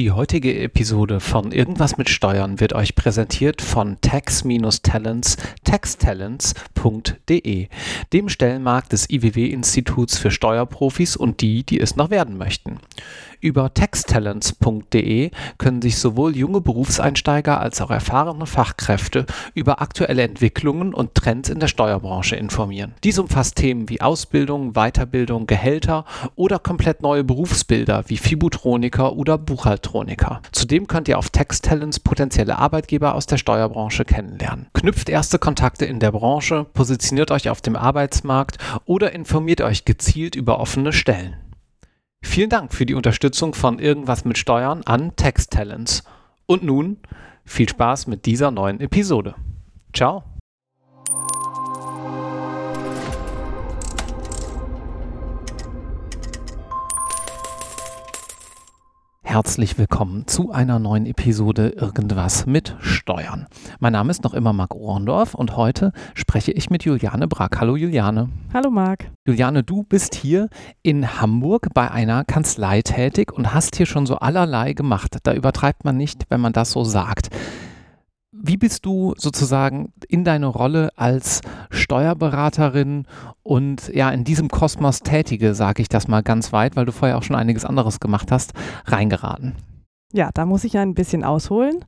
Die heutige Episode von Irgendwas mit Steuern wird euch präsentiert von tax-talents taxtalents.de, dem Stellenmarkt des IWW-Instituts für Steuerprofis und die, die es noch werden möchten. Über taxtalents.de können sich sowohl junge Berufseinsteiger als auch erfahrene Fachkräfte über aktuelle Entwicklungen und Trends in der Steuerbranche informieren. Dies umfasst Themen wie Ausbildung, Weiterbildung, Gehälter oder komplett neue Berufsbilder wie Fibutroniker oder Buchhaltroniker. Zudem könnt ihr auf Taxtalents potenzielle Arbeitgeber aus der Steuerbranche kennenlernen. Knüpft erste Kontakte in der Branche, positioniert euch auf dem Arbeitsmarkt oder informiert euch gezielt über offene Stellen. Vielen Dank für die Unterstützung von Irgendwas mit Steuern an Tax Talents. Und nun viel Spaß mit dieser neuen Episode. Ciao. Herzlich willkommen zu einer neuen Episode Irgendwas mit Steuern. Mein Name ist noch immer Marc Ohrendorf und heute spreche ich mit Juliane Brack. Hallo Juliane. Hallo Marc. Juliane, du bist hier in Hamburg bei einer Kanzlei tätig und hast hier schon so allerlei gemacht. Da übertreibt man nicht, wenn man das so sagt. Wie bist du sozusagen in deine Rolle als Steuerberaterin und ja in diesem Kosmos tätige, sage ich das mal ganz weit, weil du vorher auch schon einiges anderes gemacht hast, reingeraten? Ja, da muss ich ein bisschen ausholen.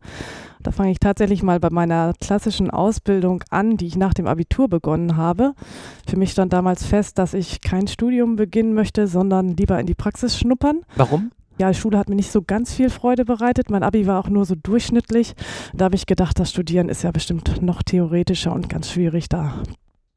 Da fange ich tatsächlich mal bei meiner klassischen Ausbildung an, die ich nach dem Abitur begonnen habe. Für mich stand damals fest, dass ich kein Studium beginnen möchte, sondern lieber in die Praxis schnuppern. Warum? Ja, Schule hat mir nicht so ganz viel Freude bereitet. Mein Abi war auch nur so durchschnittlich. Da habe ich gedacht, das Studieren ist ja bestimmt noch theoretischer und ganz schwierig. Da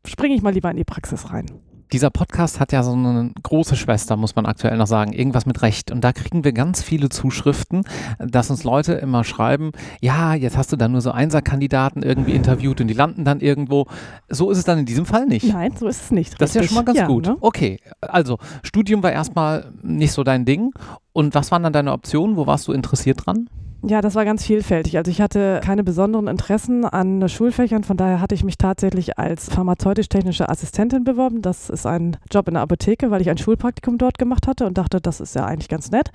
springe ich mal lieber in die Praxis rein. Dieser Podcast hat ja so eine große Schwester, muss man aktuell noch sagen, irgendwas mit Recht. Und da kriegen wir ganz viele Zuschriften, dass uns Leute immer schreiben, ja, jetzt hast du dann nur so Einserkandidaten irgendwie interviewt und die landen dann irgendwo. So ist es dann in diesem Fall nicht. Nein, so ist es nicht. Das ist ja schon mal ganz ja, gut. Ne? Okay, also Studium war erstmal nicht so dein Ding. Und was waren dann deine Optionen? Wo warst du interessiert dran? Ja, das war ganz vielfältig. Also ich hatte keine besonderen Interessen an Schulfächern, von daher hatte ich mich tatsächlich als pharmazeutisch-technische Assistentin beworben. Das ist ein Job in der Apotheke, weil ich ein Schulpraktikum dort gemacht hatte und dachte, das ist ja eigentlich ganz nett.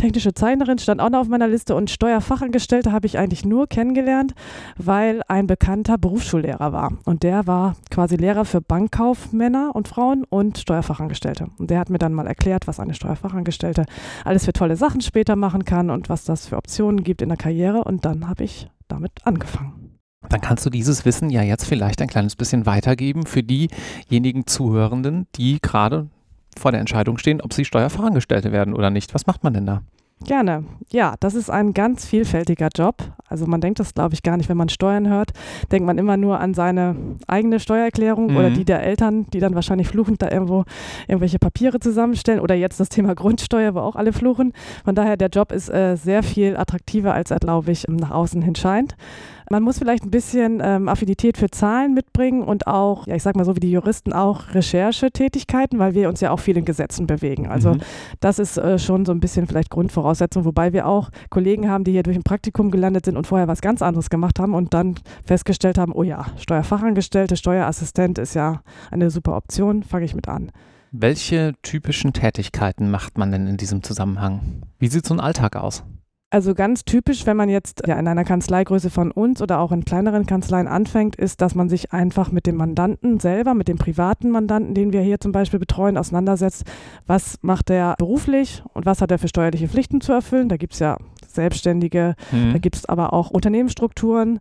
Technische Zeichnerin stand auch noch auf meiner Liste und Steuerfachangestellte habe ich eigentlich nur kennengelernt, weil ein bekannter Berufsschullehrer war. Und der war quasi Lehrer für Bankkaufmänner und Frauen und Steuerfachangestellte. Und der hat mir dann mal erklärt, was eine Steuerfachangestellte alles für tolle Sachen später machen kann und was das für Optionen gibt in der Karriere. Und dann habe ich damit angefangen. Dann kannst du dieses Wissen ja jetzt vielleicht ein kleines bisschen weitergeben für diejenigen Zuhörenden, die gerade vor der Entscheidung stehen, ob sie Steuerfachangestellte werden oder nicht. Was macht man denn da? Gerne. Ja, das ist ein ganz vielfältiger Job. Also man denkt das, glaube ich, gar nicht. Wenn man Steuern hört, denkt man immer nur an seine eigene Steuererklärung mhm. oder die der Eltern, die dann wahrscheinlich fluchend da irgendwo irgendwelche Papiere zusammenstellen. Oder jetzt das Thema Grundsteuer, wo auch alle fluchen. Von daher, der Job ist äh, sehr viel attraktiver, als er, glaube ich, nach außen hin scheint. Man muss vielleicht ein bisschen ähm, Affinität für Zahlen mitbringen und auch, ja, ich sag mal so wie die Juristen auch Recherchetätigkeiten, weil wir uns ja auch viel in Gesetzen bewegen. Also mhm. das ist äh, schon so ein bisschen vielleicht Grundvoraussetzung, wobei wir auch Kollegen haben, die hier durch ein Praktikum gelandet sind und vorher was ganz anderes gemacht haben und dann festgestellt haben, oh ja, Steuerfachangestellte, Steuerassistent ist ja eine super Option, fange ich mit an. Welche typischen Tätigkeiten macht man denn in diesem Zusammenhang? Wie sieht so ein Alltag aus? Also ganz typisch, wenn man jetzt ja in einer Kanzleigröße von uns oder auch in kleineren Kanzleien anfängt, ist, dass man sich einfach mit dem Mandanten selber, mit dem privaten Mandanten, den wir hier zum Beispiel betreuen, auseinandersetzt. Was macht er beruflich und was hat er für steuerliche Pflichten zu erfüllen? Da gibt es ja Selbstständige, mhm. da gibt es aber auch Unternehmensstrukturen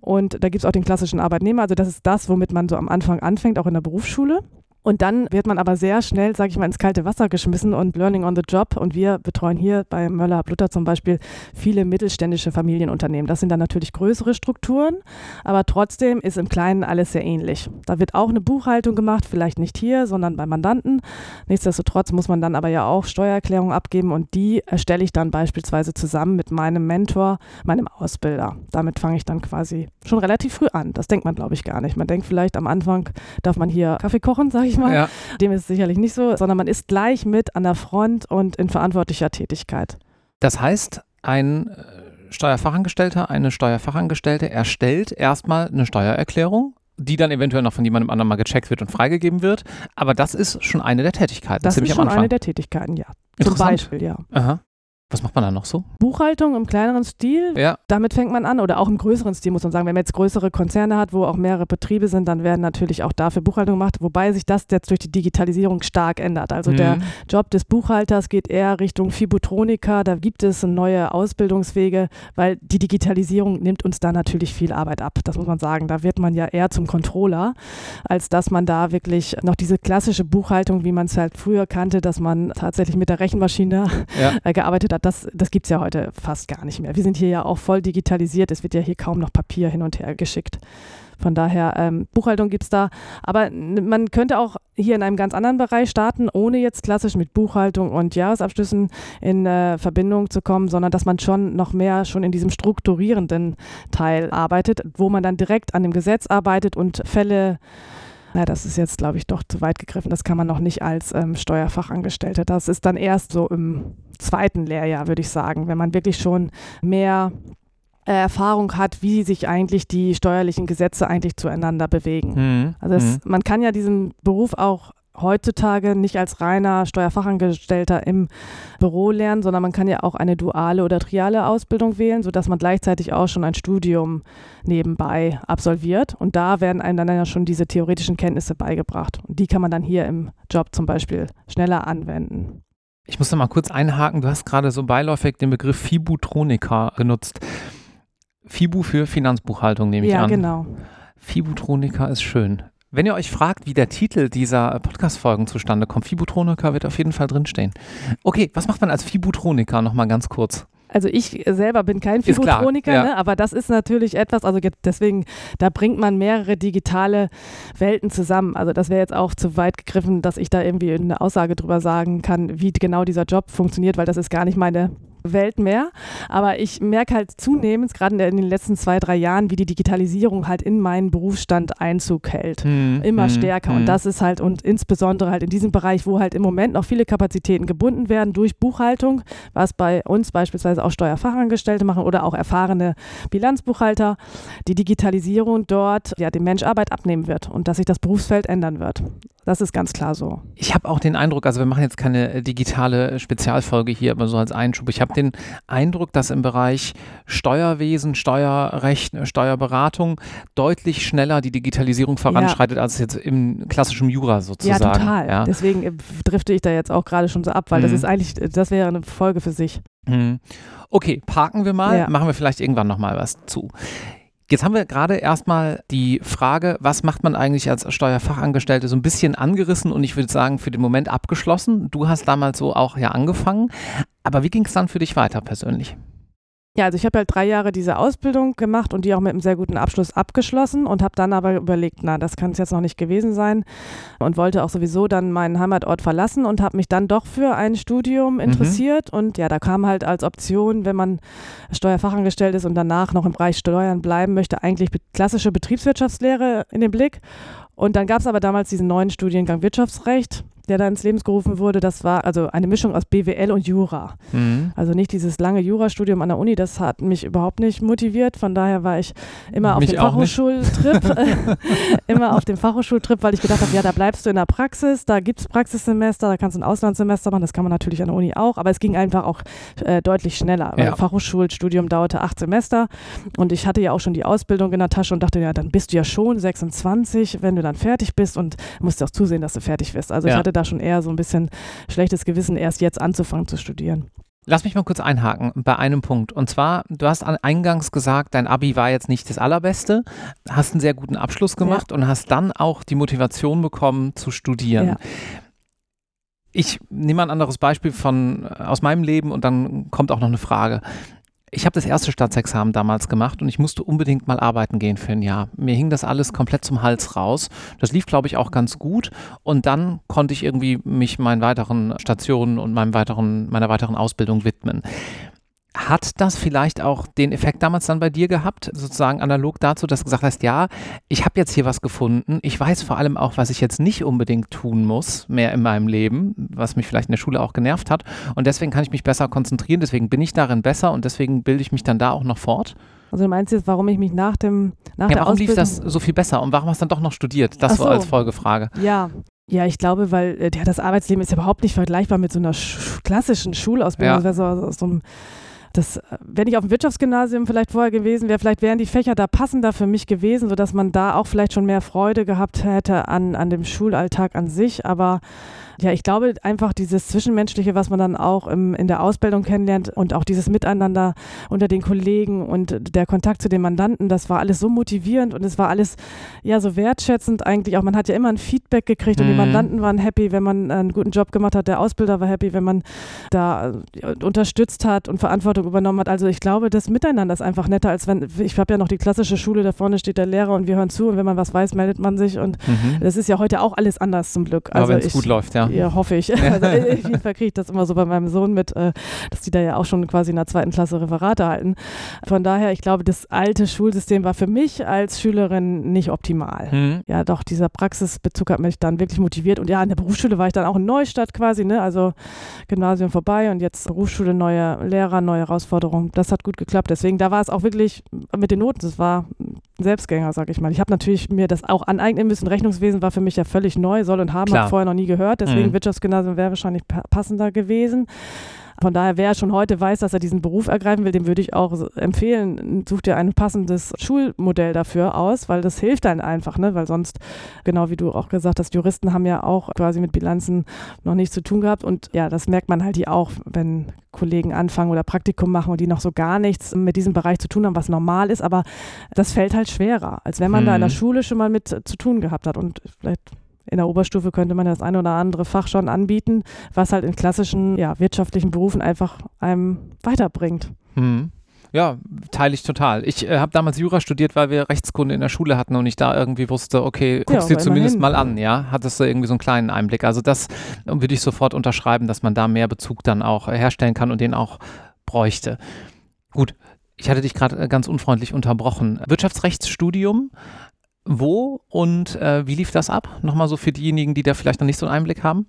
und da gibt es auch den klassischen Arbeitnehmer. Also das ist das, womit man so am Anfang anfängt, auch in der Berufsschule. Und dann wird man aber sehr schnell, sage ich mal, ins kalte Wasser geschmissen und Learning on the Job. Und wir betreuen hier bei Möller Blutter zum Beispiel viele mittelständische Familienunternehmen. Das sind dann natürlich größere Strukturen, aber trotzdem ist im Kleinen alles sehr ähnlich. Da wird auch eine Buchhaltung gemacht, vielleicht nicht hier, sondern bei Mandanten. Nichtsdestotrotz muss man dann aber ja auch Steuererklärungen abgeben und die erstelle ich dann beispielsweise zusammen mit meinem Mentor, meinem Ausbilder. Damit fange ich dann quasi schon relativ früh an. Das denkt man, glaube ich, gar nicht. Man denkt vielleicht am Anfang, darf man hier Kaffee kochen, sage ich ich mal. Ja. Dem ist es sicherlich nicht so, sondern man ist gleich mit an der Front und in verantwortlicher Tätigkeit. Das heißt, ein äh, Steuerfachangestellter, eine Steuerfachangestellte erstellt erstmal eine Steuererklärung, die dann eventuell noch von jemandem anderen mal gecheckt wird und freigegeben wird. Aber das ist schon eine der Tätigkeiten. Das ist schon eine der Tätigkeiten, ja. Zum Beispiel, ja. Aha. Was macht man da noch so? Buchhaltung im kleineren Stil, Ja. damit fängt man an oder auch im größeren Stil muss man sagen. Wenn man jetzt größere Konzerne hat, wo auch mehrere Betriebe sind, dann werden natürlich auch dafür Buchhaltung gemacht, wobei sich das jetzt durch die Digitalisierung stark ändert. Also der Mhm. Job des Buchhalters geht eher Richtung Fibutronika, da gibt es neue Ausbildungswege, weil die Digitalisierung nimmt uns da natürlich viel Arbeit ab, das muss man sagen. Da wird man ja eher zum Controller, als dass man da wirklich noch diese klassische Buchhaltung, wie man es halt früher kannte, dass man tatsächlich mit der Rechenmaschine Ja. gearbeitet hat, das, das gibt es ja heute fast gar nicht mehr. Wir sind hier ja auch voll digitalisiert, es wird ja hier kaum noch Papier hin und her geschickt. Von daher, ähm, Buchhaltung gibt es da. Aber man könnte auch hier in einem ganz anderen Bereich starten, ohne jetzt klassisch mit Buchhaltung und Jahresabschlüssen in äh, Verbindung zu kommen, sondern dass man schon noch mehr schon in diesem strukturierenden Teil arbeitet, wo man dann direkt an dem Gesetz arbeitet und Fälle na, das ist jetzt, glaube ich, doch zu weit gegriffen. Das kann man noch nicht als ähm, Steuerfachangestellter. Das ist dann erst so im zweiten Lehrjahr, würde ich sagen, wenn man wirklich schon mehr äh, Erfahrung hat, wie sich eigentlich die steuerlichen Gesetze eigentlich zueinander bewegen. Mhm. Also es, man kann ja diesen Beruf auch heutzutage nicht als reiner Steuerfachangestellter im Büro lernen, sondern man kann ja auch eine duale oder triale Ausbildung wählen, sodass man gleichzeitig auch schon ein Studium nebenbei absolviert. Und da werden einem dann ja schon diese theoretischen Kenntnisse beigebracht. Und die kann man dann hier im Job zum Beispiel schneller anwenden. Ich muss da mal kurz einhaken. Du hast gerade so beiläufig den Begriff Fibutronika genutzt. Fibu für Finanzbuchhaltung nehme ich ja, an. genau. Fibutronika ist schön. Wenn ihr euch fragt, wie der Titel dieser Podcast-Folgen zustande kommt, Fibutronika wird auf jeden Fall drinstehen. Okay, was macht man als Fibutronika? Nochmal ganz kurz. Also ich selber bin kein Fibutroniker, ja. ne? aber das ist natürlich etwas, also deswegen, da bringt man mehrere digitale Welten zusammen. Also das wäre jetzt auch zu weit gegriffen, dass ich da irgendwie eine Aussage drüber sagen kann, wie genau dieser Job funktioniert, weil das ist gar nicht meine Welt mehr. Aber ich merke halt zunehmend, gerade in den letzten zwei, drei Jahren, wie die Digitalisierung halt in meinen Berufsstand Einzug hält Hm, immer hm, stärker. hm. Und das ist halt, und insbesondere halt in diesem Bereich, wo halt im Moment noch viele Kapazitäten gebunden werden durch Buchhaltung, was bei uns beispielsweise auch Steuerfachangestellte machen oder auch erfahrene Bilanzbuchhalter, die Digitalisierung dort ja dem Mensch Arbeit abnehmen wird und dass sich das Berufsfeld ändern wird. Das ist ganz klar so. Ich habe auch den Eindruck, also wir machen jetzt keine äh, digitale äh, Spezialfolge hier, aber so als Einschub. Ich habe den Eindruck, dass im Bereich Steuerwesen, Steuerrecht, äh, Steuerberatung deutlich schneller die Digitalisierung voranschreitet, als jetzt im klassischen Jura sozusagen. ja, total. Ja. Deswegen drifte ich da jetzt auch gerade schon so ab, weil das Mhm. ist eigentlich, das wäre eine Folge für sich. Hm. Okay, parken wir mal, Ja. machen wir vielleicht irgendwann nochmal was zu. Jetzt haben wir gerade erstmal die Frage, was macht man eigentlich als Steuerfachangestellte, so ein bisschen angerissen und ich würde sagen, für den Moment abgeschlossen. Du hast damals so auch ja angefangen. Aber wie ging es dann für dich weiter persönlich? Ja, also ich habe halt drei Jahre diese Ausbildung gemacht und die auch mit einem sehr guten Abschluss abgeschlossen und habe dann aber überlegt, na, das kann es jetzt noch nicht gewesen sein und wollte auch sowieso dann meinen Heimatort verlassen und habe mich dann doch für ein Studium interessiert und ja, da kam halt als Option, wenn man Steuerfachangestellt ist und danach noch im Bereich Steuern bleiben möchte, eigentlich klassische Betriebswirtschaftslehre in den Blick. Und dann gab es aber damals diesen neuen Studiengang Wirtschaftsrecht, der da ins Leben gerufen wurde. Das war also eine Mischung aus BWL und Jura. Mhm. Also nicht dieses lange Jurastudium an der Uni, das hat mich überhaupt nicht motiviert. Von daher war ich immer auf Mich dem. Fachhochschultrip, immer auf dem Fachhochschultrip, weil ich gedacht habe, ja, da bleibst du in der Praxis, da gibt es Praxissemester, da kannst du ein Auslandssemester machen, das kann man natürlich an der Uni auch, aber es ging einfach auch äh, deutlich schneller, weil Ja. Fachhochschulstudium dauerte acht Semester und ich hatte ja auch schon die Ausbildung in der Tasche und dachte, ja, dann bist du ja schon 26, wenn du dann fertig bist und musst auch zusehen, dass du fertig wirst. Also ich Ja. hatte da schon eher so ein bisschen schlechtes Gewissen, erst jetzt anzufangen zu studieren. Lass mich mal kurz einhaken bei einem Punkt. Und zwar, du hast an- eingangs gesagt, dein Abi war jetzt nicht das allerbeste, hast einen sehr guten Abschluss gemacht und hast dann auch die Motivation bekommen zu studieren. Ja. Ich nehme ein anderes Beispiel von aus meinem Leben und dann kommt auch noch eine Frage. Ich habe das erste Staatsexamen damals gemacht und ich musste unbedingt mal arbeiten gehen für ein Jahr. Mir hing das alles komplett zum Hals raus. Das lief, glaube ich, auch ganz gut. Und dann konnte ich irgendwie mich meinen weiteren Stationen und meinem weiteren, meiner weiteren Ausbildung widmen. Hat das vielleicht auch den Effekt damals dann bei dir gehabt, sozusagen analog dazu, dass du gesagt hast, ja, ich habe jetzt hier was gefunden. Ich weiß vor allem auch, was ich jetzt nicht unbedingt tun muss, mehr in meinem Leben, was mich vielleicht in der Schule auch genervt hat. Und deswegen kann ich mich besser konzentrieren, deswegen bin ich darin besser und deswegen bilde ich mich dann da auch noch fort. Also du meinst jetzt, warum ich mich nach dem nach Ja, der warum lief Ausbildung das so viel besser und warum hast du dann doch noch studiert? Das so so. als Folgefrage. Ja, Ja, ich glaube, weil äh, ja, das Arbeitsleben ist überhaupt nicht vergleichbar mit so einer sch klassischen Schulausbildung. Ja. So, so, so, das, wenn ich auf dem Wirtschaftsgymnasium vielleicht vorher gewesen wäre, vielleicht wären die Fächer da passender für mich gewesen, sodass man da auch vielleicht schon mehr Freude gehabt hätte an, an dem Schulalltag an sich. Aber ja, ich glaube einfach dieses Zwischenmenschliche, was man dann auch im, in der Ausbildung kennenlernt und auch dieses Miteinander unter den Kollegen und der Kontakt zu den Mandanten, das war alles so motivierend und es war alles ja so wertschätzend eigentlich auch. Man hat ja immer ein Feedback gekriegt und die Mhm. Mandanten waren happy, wenn man einen guten Job gemacht hat. Der Ausbilder war happy, wenn man da äh, unterstützt hat und Verantwortung übernommen hat. Also ich glaube, das Miteinander ist einfach netter, als wenn, ich habe ja noch die klassische Schule, da vorne steht der Lehrer und wir hören zu und wenn man was weiß, meldet man sich und Mhm. das ist ja heute auch alles anders zum Glück. Aber Also wenn es gut läuft, ja. ja, hoffe ich. Also, ich das immer so bei meinem Sohn mit, äh, dass die da ja auch schon quasi in der zweiten Klasse Referate halten. Von daher, ich glaube, das alte Schulsystem war für mich als Schülerin nicht optimal. Mhm. Ja, doch, dieser Praxisbezug hat mich dann wirklich motiviert. Und ja, in der Berufsschule war ich dann auch in Neustadt quasi, ne? Also Gymnasium vorbei und jetzt Berufsschule, neue Lehrer, neue Herausforderungen. Das hat gut geklappt. Deswegen, da war es auch wirklich mit den Noten, das war ein Selbstgänger, sag ich mal. Ich habe natürlich mir das auch aneignen müssen. Rechnungswesen war für mich ja völlig neu, soll und haben, habe vorher noch nie gehört. Deswegen Mhm. Wirtschaftsgymnasium wäre wahrscheinlich pa- passender gewesen. Von daher, wer schon heute weiß, dass er diesen Beruf ergreifen will, dem würde ich auch empfehlen, such dir ein passendes Schulmodell dafür aus, weil das hilft dann einfach, ne? weil sonst, genau wie du auch gesagt hast, Juristen haben ja auch quasi mit Bilanzen noch nichts zu tun gehabt und ja, das merkt man halt hier auch, wenn Kollegen anfangen oder Praktikum machen und die noch so gar nichts mit diesem Bereich zu tun haben, was normal ist, aber das fällt halt schwerer, als wenn man da in der Mhm. Schule schon mal mit zu tun gehabt hat und vielleicht in der Oberstufe könnte man das eine oder andere Fach schon anbieten, was halt in klassischen ja, wirtschaftlichen Berufen einfach einem weiterbringt. Mhm. Ja, teile ich total. Ich äh, habe damals Jura studiert, weil wir Rechtskunde in der Schule hatten und ich da irgendwie wusste, okay, guckst Ja, dir zumindest mal an, ja? Hattest du irgendwie so einen kleinen Einblick. Also das äh, würde ich sofort unterschreiben, dass man da mehr Bezug dann auch äh, herstellen kann und den auch bräuchte. Gut, ich hatte dich gerade äh, ganz unfreundlich unterbrochen. Wirtschaftsrechtsstudium, wo und äh, wie lief das ab? Nochmal so für diejenigen, die da vielleicht noch nicht so einen Einblick haben.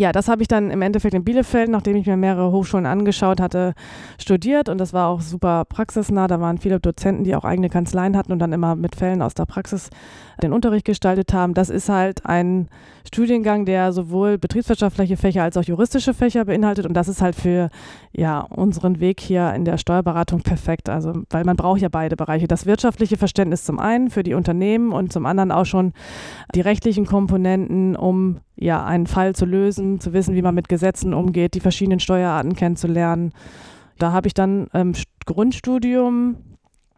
Ja, das habe ich dann im Endeffekt in Bielefeld, nachdem ich mir mehrere Hochschulen angeschaut hatte, studiert und das war auch super praxisnah. Da waren viele Dozenten, die auch eigene Kanzleien hatten und dann immer mit Fällen aus der Praxis den Unterricht gestaltet haben. Das ist halt ein Studiengang, der sowohl betriebswirtschaftliche Fächer als auch juristische Fächer beinhaltet und das ist halt für ja, unseren Weg hier in der Steuerberatung perfekt. Also, weil man braucht ja beide Bereiche. Das wirtschaftliche Verständnis zum einen für die Unternehmen und zum anderen auch schon die rechtlichen Komponenten, um ja einen Fall zu lösen, zu wissen, wie man mit Gesetzen umgeht, die verschiedenen Steuerarten kennenzulernen. Da habe ich dann im St- Grundstudium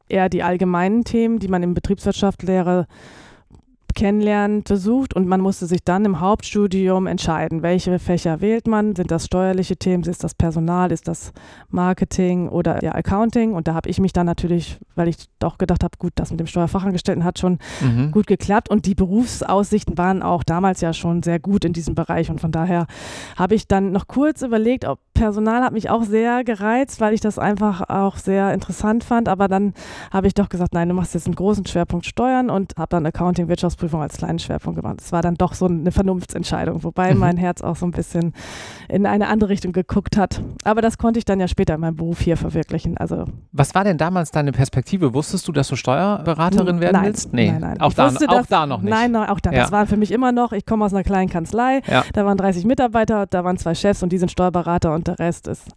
eher die allgemeinen Themen, die man in Betriebswirtschaftslehre kennenlernt, versucht und man musste sich dann im Hauptstudium entscheiden, welche Fächer wählt man. Sind das steuerliche Themen, ist das Personal, ist das Marketing oder ja, Accounting? Und da habe ich mich dann natürlich, weil ich doch gedacht habe, gut, das mit dem Steuerfachangestellten hat schon Mhm. gut geklappt und die Berufsaussichten waren auch damals ja schon sehr gut in diesem Bereich und von daher habe ich dann noch kurz überlegt, ob Personal hat mich auch sehr gereizt, weil ich das einfach auch sehr interessant fand, aber dann habe ich doch gesagt, nein, du machst jetzt einen großen Schwerpunkt Steuern und habe dann Accounting, Wirtschaftsprüfung als kleinen Schwerpunkt gemacht. Es war dann doch so eine Vernunftsentscheidung, wobei Mhm. mein Herz auch so ein bisschen in eine andere Richtung geguckt hat. Aber das konnte ich dann ja später in meinem Beruf hier verwirklichen. Also Was war denn damals deine Perspektive? Wusstest du, dass du Steuerberaterin werden nein, willst? Nee, nein, nein. Auch, da, wusste, auch da noch nicht. Nein, nein, auch da. Ja. Das war für mich immer noch, ich komme aus einer kleinen Kanzlei, Ja. da waren 30 Mitarbeiter, da waren zwei Chefs und die sind Steuerberater und der Rest ist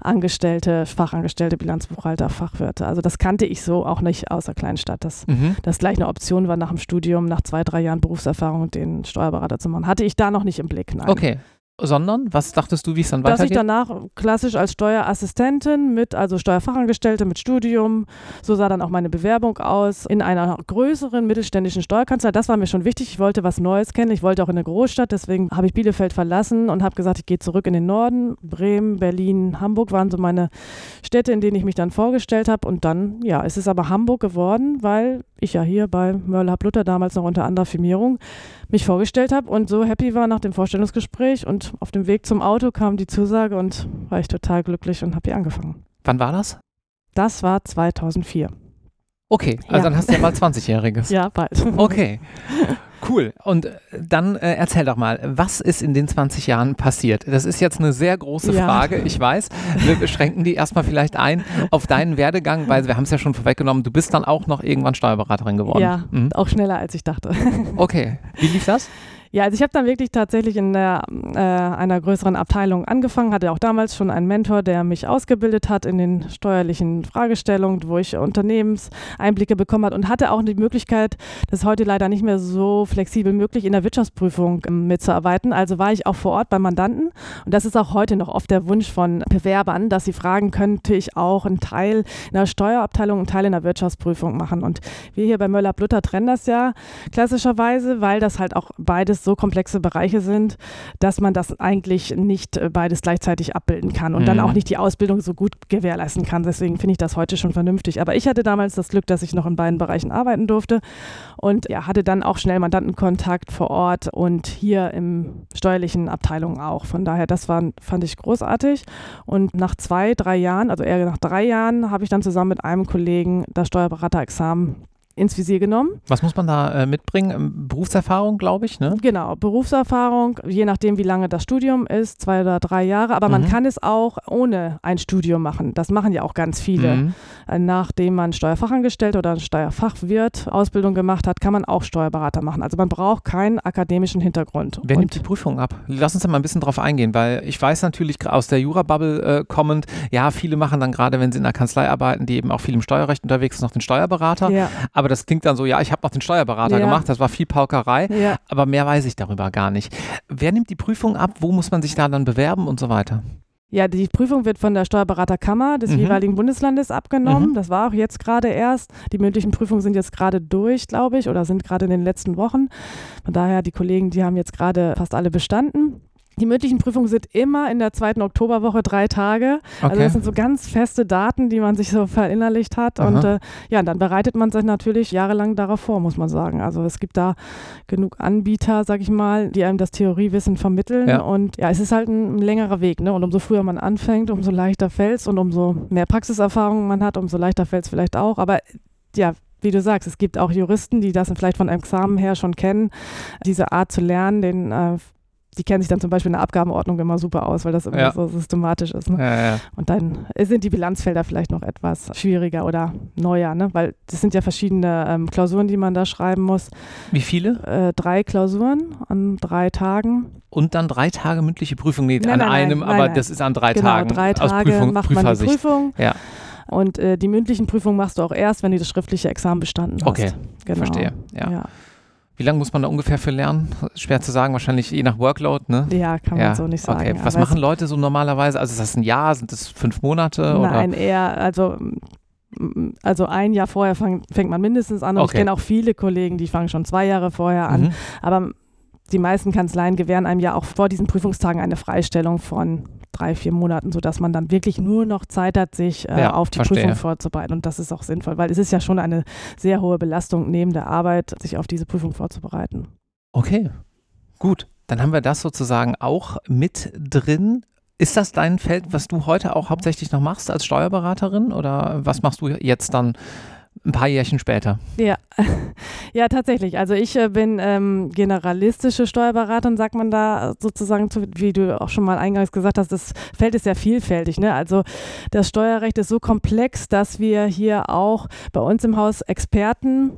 Angestellte, Fachangestellte, Bilanzbuchhalter, Fachwirte. Also das kannte ich so auch nicht aus der kleinen Stadt. Dass Mhm. das gleich eine Option war, nach dem Studium, nach zwei, drei Jahren Berufserfahrung den Steuerberater zu machen. Hatte ich da noch nicht im Blick, nein. Okay. Sondern, was dachtest du, wie es dann Dass ich weitergeht? danach klassisch als Steuerassistentin mit, also Steuerfachangestellte mit Studium, so sah dann auch meine Bewerbung aus, in einer größeren mittelständischen Steuerkanzlei. Das war mir schon wichtig. Ich wollte was Neues kennen. Ich wollte auch in eine Großstadt. Deswegen habe ich Bielefeld verlassen und habe gesagt, ich gehe zurück in den Norden. Bremen, Berlin, Hamburg waren so meine Städte, in denen ich mich dann vorgestellt habe. Und dann, ja, es ist aber Hamburg geworden, weil ich ja hier bei Mörler-Luther damals noch unter anderer Firmierung mich vorgestellt habe und so happy war nach dem Vorstellungsgespräch und auf dem Weg zum Auto kam die Zusage und war ich total glücklich und habe hier angefangen. Wann war das? Das war 2004. Okay, also Ja. dann hast du ja mal 20-Jähriges. Ja, bald. Okay. Cool. Und äh, dann äh, erzähl doch mal, was ist in den 20 Jahren passiert? Das ist jetzt eine sehr große Ja. Frage, ich weiß. Wir beschränken die erstmal vielleicht ein auf deinen Werdegang, weil wir haben es ja schon vorweggenommen, du bist dann auch noch irgendwann Steuerberaterin geworden. Ja, Mhm. auch schneller als ich dachte. Okay. Wie lief das? Ja, also ich habe dann wirklich tatsächlich in der, äh, einer größeren Abteilung angefangen, hatte auch damals schon einen Mentor, der mich ausgebildet hat in den steuerlichen Fragestellungen, wo ich Unternehmenseinblicke bekommen habe und hatte auch die Möglichkeit, das heute leider nicht mehr so flexibel möglich, in der Wirtschaftsprüfung ähm, mitzuarbeiten. Also war ich auch vor Ort beim Mandanten und das ist auch heute noch oft der Wunsch von Bewerbern, dass sie fragen, könnte ich auch einen Teil in der Steuerabteilung, einen Teil in der Wirtschaftsprüfung machen. Und wir hier bei Möller-Blutter trennen das ja klassischerweise, weil das halt auch beides so komplexe Bereiche sind, dass man das eigentlich nicht äh, beides gleichzeitig abbilden kann und mhm. dann auch nicht die Ausbildung so gut gewährleisten kann. Deswegen finde ich das heute schon vernünftig. Aber ich hatte damals das Glück, dass ich noch in beiden Bereichen arbeiten durfte und ja, hatte dann auch schnell Mandantenkontakt vor Ort und hier im steuerlichen Abteilung auch. Von daher, das war, fand ich großartig. Und nach zwei, drei Jahren, also eher nach drei Jahren, habe ich dann zusammen mit einem Kollegen das Steuerberaterexamen ins Visier genommen. Was muss man da äh, mitbringen? Ähm, Berufserfahrung, glaube ich, ne? Genau, Berufserfahrung, je nachdem, wie lange das Studium ist, zwei oder drei Jahre. Aber mhm. man kann es auch ohne ein Studium machen. Das machen ja auch ganz viele. Mhm. Äh, nachdem man Steuerfachangestellte oder Steuerfachwirt Ausbildung gemacht hat, kann man auch Steuerberater machen. Also man braucht keinen akademischen Hintergrund. Wer Und nimmt die Prüfung ab? Lass uns da mal ein bisschen drauf eingehen, weil ich weiß natürlich aus der Jura-Bubble äh, kommend, ja, viele machen dann gerade, wenn sie in der Kanzlei arbeiten, die eben auch viel im Steuerrecht unterwegs sind, noch den Steuerberater. Ja. Aber aber das klingt dann so, ja, ich habe noch den Steuerberater ja. gemacht, das war viel Paukerei, ja. aber mehr weiß ich darüber gar nicht. Wer nimmt die Prüfung ab? Wo muss man sich da dann bewerben und so weiter? Ja, die Prüfung wird von der Steuerberaterkammer des mhm. jeweiligen Bundeslandes abgenommen. Mhm. Das war auch jetzt gerade erst. Die mündlichen Prüfungen sind jetzt gerade durch, glaube ich, oder sind gerade in den letzten Wochen. Von daher, die Kollegen, die haben jetzt gerade fast alle bestanden. Die mündlichen Prüfungen sind immer in der zweiten Oktoberwoche drei Tage. Also okay. Also das sind so ganz feste Daten, die man sich so verinnerlicht hat. Aha. Und äh, ja, dann bereitet man sich natürlich jahrelang darauf vor, muss man sagen. Also es gibt da genug Anbieter, sag ich mal, die einem das Theoriewissen vermitteln. Ja. Und ja, es ist halt ein längerer Weg. Ne? Und umso früher man anfängt, umso leichter fällt es und umso mehr Praxiserfahrung man hat, umso leichter fällt es vielleicht auch. Aber ja, wie du sagst, es gibt auch Juristen, die das vielleicht von Examen her schon kennen, diese Art zu lernen, den äh, die kennen sich dann zum Beispiel in der Abgabenordnung immer super aus, weil das immer ja. so systematisch ist. Ne? Ja, ja. Und dann sind die Bilanzfelder vielleicht noch etwas schwieriger oder neuer, ne? weil das sind ja verschiedene ähm, Klausuren, die man da schreiben muss. Wie viele? Äh, drei Klausuren an drei Tagen. Und dann drei Tage mündliche Prüfung? Nee, nein, an nein, einem, nein, aber das ist an drei genau, Tagen. drei Tage Prüfung, macht man die Prüfung. Ja. Und äh, die mündlichen Prüfungen machst du auch erst, wenn du das schriftliche Examen bestanden hast. Okay, genau. verstehe. ja. Wie lange muss man da ungefähr für lernen? Schwer zu sagen, wahrscheinlich je nach Workload, ne? Ja, kann man so nicht sagen. Okay, was machen Leute so normalerweise? Also ist das ein Jahr, sind das fünf Monate? Nein, oder? eher, also also ein Jahr vorher fang, fängt man mindestens an. Und okay. ich kenne auch viele Kollegen, die fangen schon zwei Jahre vorher an. Mhm. Aber die meisten Kanzleien gewähren einem ja auch vor diesen Prüfungstagen eine Freistellung von drei, vier Monaten, sodass man dann wirklich nur noch Zeit hat, sich äh, ja, auf die verstehe. Prüfung vorzubereiten. Und das ist auch sinnvoll, weil es ist ja schon eine sehr hohe Belastung neben der Arbeit, sich auf diese Prüfung vorzubereiten. Okay, gut. Dann haben wir das sozusagen auch mit drin. Ist das dein Feld, was du heute auch hauptsächlich noch machst als Steuerberaterin oder was machst du jetzt dann ein paar Jährchen später. Ja, ja tatsächlich. Also ich äh, bin ähm, generalistische Steuerberaterin, sagt man da sozusagen, zu, wie du auch schon mal eingangs gesagt hast, das Feld ist sehr vielfältig. Ne? Also das Steuerrecht ist so komplex, dass wir hier auch bei uns im Haus Experten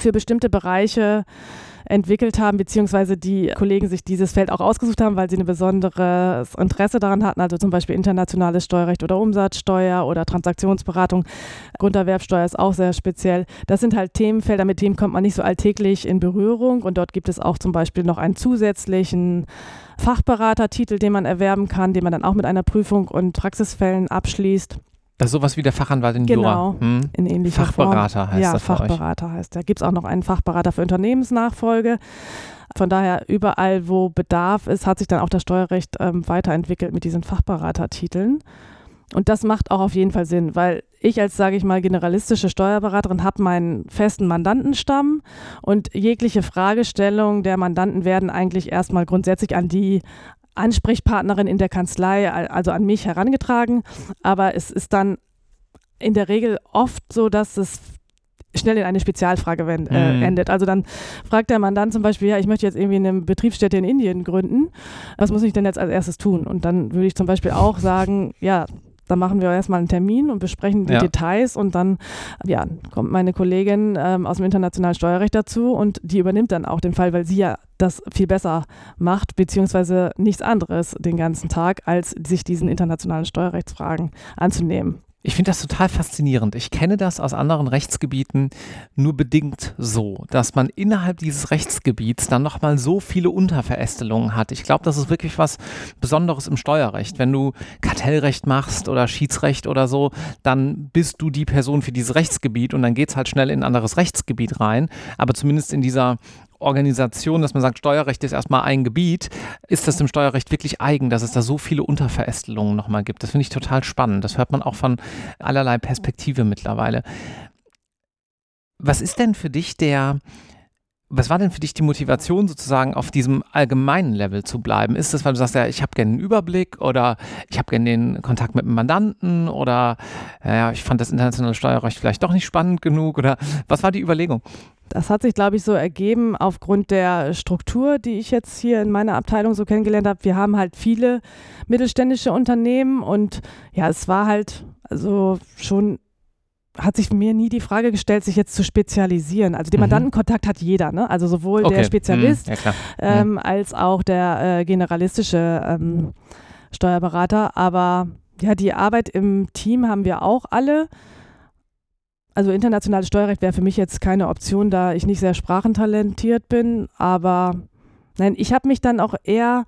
für bestimmte Bereiche entwickelt haben, beziehungsweise die Kollegen sich dieses Feld auch ausgesucht haben, weil sie ein besonderes Interesse daran hatten, also zum Beispiel internationales Steuerrecht oder Umsatzsteuer oder Transaktionsberatung. Grunderwerbsteuer ist auch sehr speziell. Das sind halt Themenfelder, mit denen kommt man nicht so alltäglich in Berührung und dort gibt es auch zum Beispiel noch einen zusätzlichen Fachberatertitel, den man erwerben kann, den man dann auch mit einer Prüfung und Praxisfällen abschließt. Das ist sowas wie der Fachanwalt in genau, Jura. Hm? in ähnlicher Fachberater Form. heißt ja, das Fachberater heißt. Da gibt es auch noch einen Fachberater für Unternehmensnachfolge. Von daher, überall, wo Bedarf ist, hat sich dann auch das Steuerrecht ähm, weiterentwickelt mit diesen Fachberatertiteln. Und das macht auch auf jeden Fall Sinn, weil ich als, sage ich mal, generalistische Steuerberaterin habe meinen festen Mandantenstamm und jegliche Fragestellungen der Mandanten werden eigentlich erstmal grundsätzlich an die Ansprechpartnerin in der Kanzlei, also an mich herangetragen. Aber es ist dann in der Regel oft so, dass es schnell in eine Spezialfrage wend, äh, mhm. endet. Also dann fragt der Mandant zum Beispiel, ja, ich möchte jetzt irgendwie eine Betriebsstätte in Indien gründen. Was muss ich denn jetzt als erstes tun? Und dann würde ich zum Beispiel auch sagen, ja, da machen wir erstmal einen Termin und besprechen die Ja. Details und dann ja, kommt meine Kollegin ähm, aus dem internationalen Steuerrecht dazu und die übernimmt dann auch den Fall, weil sie ja das viel besser macht, beziehungsweise nichts anderes den ganzen Tag, als sich diesen internationalen Steuerrechtsfragen anzunehmen. Ich finde das total faszinierend. Ich kenne das aus anderen Rechtsgebieten nur bedingt so, dass man innerhalb dieses Rechtsgebiets dann nochmal so viele Unterverästelungen hat. Ich glaube, das ist wirklich was Besonderes im Steuerrecht. Wenn du Kartellrecht machst oder Schiedsrecht oder so, dann bist du die Person für dieses Rechtsgebiet und dann geht es halt schnell in ein anderes Rechtsgebiet rein. Aber zumindest in dieser Organisation, dass man sagt, Steuerrecht ist erstmal ein Gebiet, ist das dem Steuerrecht wirklich eigen, dass es da so viele Unterverästelungen nochmal gibt. Das finde ich total spannend. Das hört man auch von allerlei Perspektive mittlerweile. Was ist denn für dich der, was war denn für dich die Motivation sozusagen auf diesem allgemeinen Level zu bleiben? Ist das, weil du sagst, ja, ich habe gerne einen Überblick oder ich habe gerne den Kontakt mit dem Mandanten oder ja, ich fand das internationale Steuerrecht vielleicht doch nicht spannend genug oder was war die Überlegung? Das hat sich, glaube ich, so ergeben aufgrund der Struktur, die ich jetzt hier in meiner Abteilung so kennengelernt habe. Wir haben halt viele mittelständische Unternehmen und ja, es war halt also schon hat sich mir nie die Frage gestellt, sich jetzt zu spezialisieren. Also den Mhm. Mandantenkontakt hat jeder, ne? Also sowohl der Spezialist Hm, ja, ähm, als auch der äh, generalistische ähm, Steuerberater. Aber ja, die Arbeit im Team haben wir auch alle. Also internationales Steuerrecht wäre für mich jetzt keine Option, da ich nicht sehr sprachentalentiert bin. Aber nein, ich habe mich dann auch eher,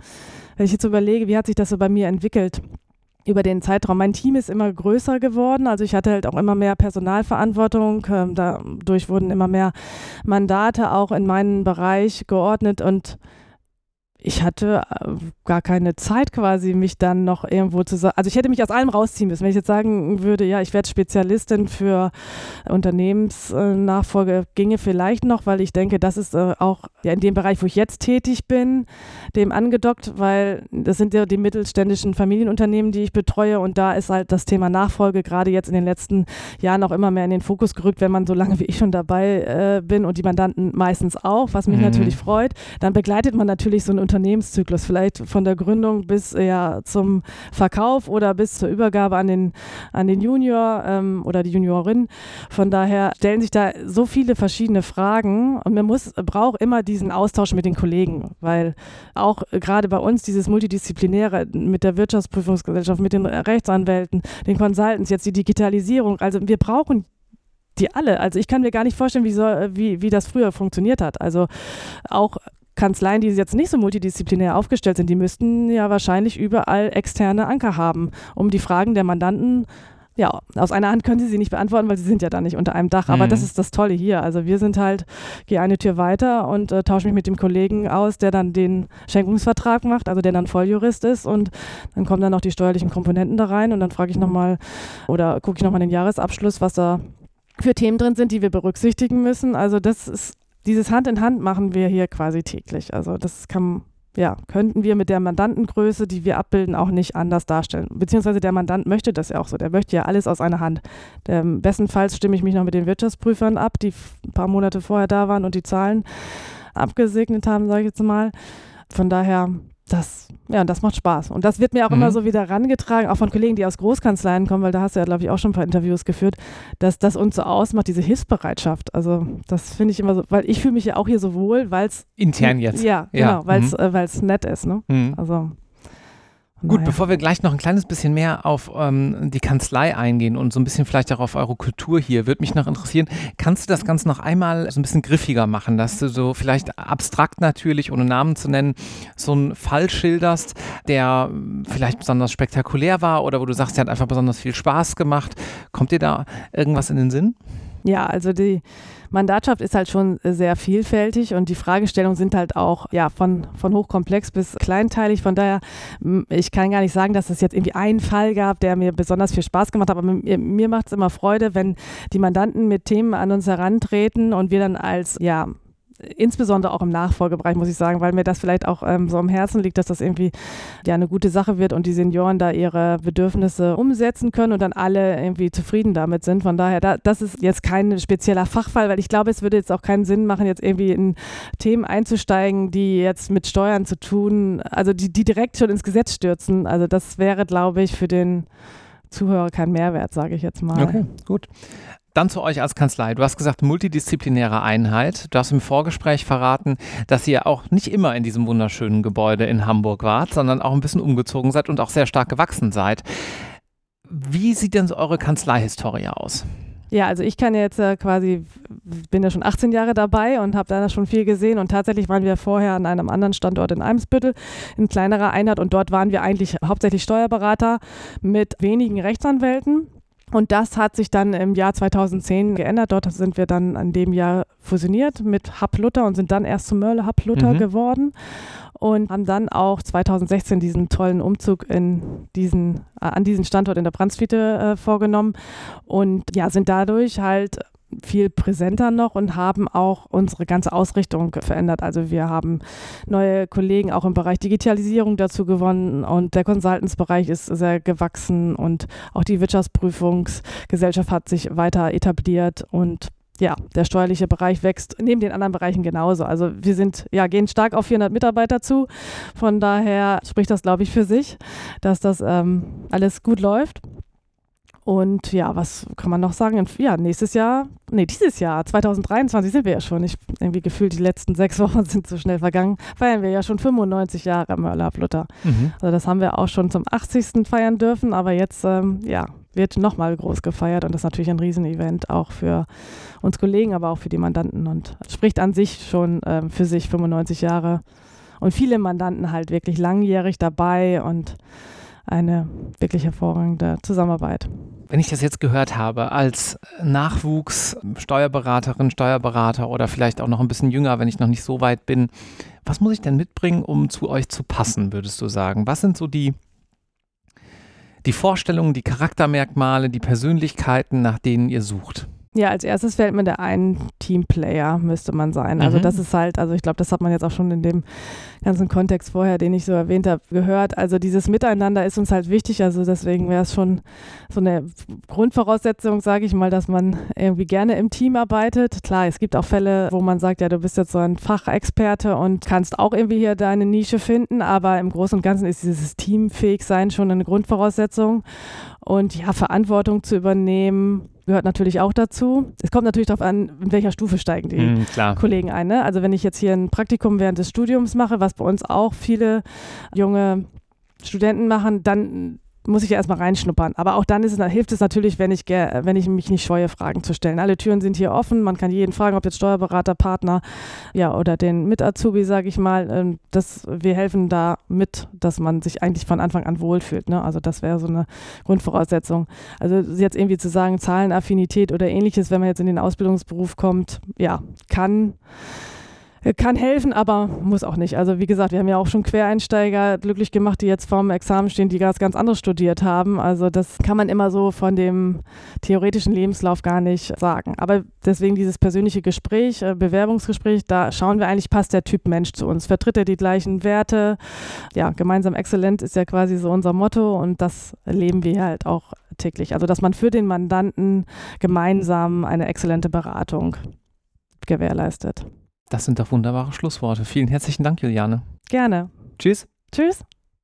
wenn ich jetzt überlege, wie hat sich das so bei mir entwickelt über den Zeitraum. Mein Team ist immer größer geworden, also ich hatte halt auch immer mehr Personalverantwortung. Ähm, dadurch wurden immer mehr Mandate auch in meinen Bereich geordnet und ich hatte äh, gar keine Zeit quasi, mich dann noch irgendwo zu sagen. Also ich hätte mich aus allem rausziehen müssen. Wenn ich jetzt sagen würde, ja, ich werde Spezialistin für Unternehmensnachfolge, ginge vielleicht noch, weil ich denke, das ist äh, auch ja, in dem Bereich, wo ich jetzt tätig bin, dem angedockt, weil das sind ja die mittelständischen Familienunternehmen, die ich betreue und da ist halt das Thema Nachfolge gerade jetzt in den letzten Jahren auch immer mehr in den Fokus gerückt, wenn man so lange wie ich schon dabei äh, bin und die Mandanten meistens auch, was mich Mhm. natürlich freut, dann begleitet man natürlich so einen Unternehmenszyklus, vielleicht von der Gründung bis ja zum Verkauf oder bis zur Übergabe an den, an den Junior ähm, oder die Juniorin. Von daher stellen sich da so viele verschiedene Fragen und man muss, braucht immer diesen Austausch mit den Kollegen, weil auch äh, gerade bei uns dieses Multidisziplinäre mit der Wirtschaftsprüfungsgesellschaft, mit den Rechtsanwälten, den Consultants, jetzt die Digitalisierung, also wir brauchen die alle. Also ich kann mir gar nicht vorstellen, wie, so, wie, wie das früher funktioniert hat. Also auch Kanzleien, die jetzt nicht so multidisziplinär aufgestellt sind, die müssten ja wahrscheinlich überall externe Anker haben, um die Fragen der Mandanten ja, aus einer Hand können sie sie nicht beantworten, weil sie sind ja da nicht unter einem Dach. Aber Mhm. das ist das Tolle hier. Also wir sind halt, gehe eine Tür weiter und äh, tausche mich mit dem Kollegen aus, der dann den Schenkungsvertrag macht, also der dann Volljurist ist und dann kommen dann noch die steuerlichen Komponenten da rein und dann frage ich nochmal oder gucke ich nochmal den Jahresabschluss, was da für Themen drin sind, die wir berücksichtigen müssen. Also das ist, dieses Hand in Hand machen wir hier quasi täglich. Also das kann, ja, könnten wir mit der Mandantengröße, die wir abbilden, auch nicht anders darstellen. Beziehungsweise der Mandant möchte das ja auch so. Der möchte ja alles aus einer Hand. Der, bestenfalls stimme ich mich noch mit den Wirtschaftsprüfern ab, die ein paar Monate vorher da waren und die Zahlen abgesegnet haben, sage ich jetzt mal. Von daher, das, ja, das macht Spaß. Und das wird mir auch Mhm. immer so wieder rangetragen, auch von Kollegen, die aus Großkanzleien kommen, weil da hast du ja, glaube ich, auch schon ein paar Interviews geführt, dass das uns so ausmacht, diese Hilfsbereitschaft. Also das finde ich immer so, weil ich fühle mich ja auch hier so wohl, weil es Intern jetzt. ja, Ja, genau, weil es äh, weil's nett ist. Ne? Mhm. Also Gut, daher. bevor wir gleich noch ein kleines bisschen mehr auf ähm, die Kanzlei eingehen und so ein bisschen vielleicht auch auf eure Kultur hier, würde mich noch interessieren, kannst du das Ganze noch einmal so ein bisschen griffiger machen, dass du so vielleicht abstrakt natürlich, ohne Namen zu nennen, so einen Fall schilderst, der vielleicht besonders spektakulär war oder wo du sagst, der hat einfach besonders viel Spaß gemacht. Kommt dir da irgendwas in den Sinn? Ja, also die Mandatschaft ist halt schon sehr vielfältig und die Fragestellungen sind halt auch ja, von, von hochkomplex bis kleinteilig. Von daher, ich kann gar nicht sagen, dass es jetzt irgendwie einen Fall gab, der mir besonders viel Spaß gemacht hat, aber mir, mir macht es immer Freude, wenn die Mandanten mit Themen an uns herantreten und wir dann als, ja, insbesondere auch im Nachfolgebereich, muss ich sagen, weil mir das vielleicht auch ähm, so am Herzen liegt, dass das irgendwie ja eine gute Sache wird und die Senioren da ihre Bedürfnisse umsetzen können und dann alle irgendwie zufrieden damit sind. Von daher, da, das ist jetzt kein spezieller Fachfall, weil ich glaube, es würde jetzt auch keinen Sinn machen, jetzt irgendwie in Themen einzusteigen, die jetzt mit Steuern zu tun, also die, die direkt schon ins Gesetz stürzen. Also das wäre, glaube ich, für den Zuhörer keinen Mehrwert, sage ich jetzt mal. Okay, gut. Dann zu euch als Kanzlei. Du hast gesagt, multidisziplinäre Einheit. Du hast im Vorgespräch verraten, dass ihr auch nicht immer in diesem wunderschönen Gebäude in Hamburg wart, sondern auch ein bisschen umgezogen seid und auch sehr stark gewachsen seid. Wie sieht denn so eure Kanzleihistorie aus? Ja, also ich kann jetzt äh, quasi, bin ja schon 18 Jahre dabei und habe da schon viel gesehen und tatsächlich waren wir vorher an einem anderen Standort in Eimsbüttel, in kleinerer Einheit und dort waren wir eigentlich hauptsächlich Steuerberater mit wenigen Rechtsanwälten und das hat sich dann im Jahr 2010 geändert. Dort sind wir dann an dem Jahr fusioniert mit Hub Luther und sind dann erst zu Mörle Hub Luther mhm. geworden und haben dann auch 2016 diesen tollen Umzug in diesen, äh, an diesen Standort in der Brandstviete äh, vorgenommen und ja, sind dadurch halt viel präsenter noch und haben auch unsere ganze Ausrichtung verändert. Also wir haben neue Kollegen auch im Bereich Digitalisierung dazu gewonnen und der Consultants-Bereich ist sehr gewachsen und auch die Wirtschaftsprüfungsgesellschaft hat sich weiter etabliert und ja, der steuerliche Bereich wächst neben den anderen Bereichen genauso. Also wir sind, ja, gehen stark auf 400 Mitarbeiter zu. Von daher spricht das, glaube ich, für sich, dass das ähm, alles gut läuft. Und ja, was kann man noch sagen? Ja, nächstes Jahr, nee, dieses Jahr, 2023 sind wir ja schon. Ich irgendwie gefühlt, die letzten sechs Wochen sind so schnell vergangen. Feiern wir ja schon 95 Jahre Mörler Blutter. Mhm. Also das haben wir auch schon zum 80. feiern dürfen, aber jetzt, ähm, ja, wird nochmal groß gefeiert und das ist natürlich ein Riesenevent auch für uns Kollegen, aber auch für die Mandanten und spricht an sich schon ähm, für sich 95 Jahre und viele Mandanten halt wirklich langjährig dabei und eine wirklich hervorragende Zusammenarbeit. Wenn ich das jetzt gehört habe, als Nachwuchs, Steuerberaterin, Steuerberater oder vielleicht auch noch ein bisschen jünger, wenn ich noch nicht so weit bin, was muss ich denn mitbringen, um zu euch zu passen, würdest du sagen? Was sind so die, die Vorstellungen, die Charaktermerkmale, die Persönlichkeiten, nach denen ihr sucht? Ja, als erstes fällt mir der ein Teamplayer, müsste man sein. Also mhm. das ist halt, also ich glaube, das hat man jetzt auch schon in dem ganzen Kontext vorher, den ich so erwähnt habe, gehört. Also dieses Miteinander ist uns halt wichtig. Also deswegen wäre es schon so eine Grundvoraussetzung, sage ich mal, dass man irgendwie gerne im Team arbeitet. Klar, es gibt auch Fälle, wo man sagt, ja, du bist jetzt so ein Fachexperte und kannst auch irgendwie hier deine Nische finden, aber im Großen und Ganzen ist dieses Teamfähig sein schon eine Grundvoraussetzung. Und ja, Verantwortung zu übernehmen, gehört natürlich auch dazu. Es kommt natürlich darauf an, in welcher Stufe steigen die mm, Kollegen ein. Ne? Also wenn ich jetzt hier ein Praktikum während des Studiums mache, was bei uns auch viele junge Studenten machen, dann muss ich ja erstmal reinschnuppern. Aber auch dann es, hilft es natürlich, wenn ich, wenn ich mich nicht scheue, Fragen zu stellen. Alle Türen sind hier offen. Man kann jeden fragen, ob jetzt Steuerberater, Partner ja, oder den Mit-Azubi, sage ich mal. Ähm, das, wir helfen da mit, dass man sich eigentlich von Anfang an wohlfühlt. Ne? Also das wäre so eine Grundvoraussetzung. Also jetzt irgendwie zu sagen, Zahlenaffinität oder ähnliches, wenn man jetzt in den Ausbildungsberuf kommt, ja, kann kann helfen, aber muss auch nicht. Also wie gesagt, wir haben ja auch schon Quereinsteiger glücklich gemacht, die jetzt vorm Examen stehen, die ganz, ganz anderes studiert haben. Also das kann man immer so von dem theoretischen Lebenslauf gar nicht sagen. Aber deswegen dieses persönliche Gespräch, äh, Bewerbungsgespräch, da schauen wir eigentlich, passt der Typ Mensch zu uns? Vertritt er die gleichen Werte? Ja, gemeinsam exzellent ist ja quasi so unser Motto und das erleben wir halt auch täglich. Also dass man für den Mandanten gemeinsam eine exzellente Beratung gewährleistet. Das sind doch wunderbare Schlussworte. Vielen herzlichen Dank, Juliane. Gerne. Tschüss. Tschüss.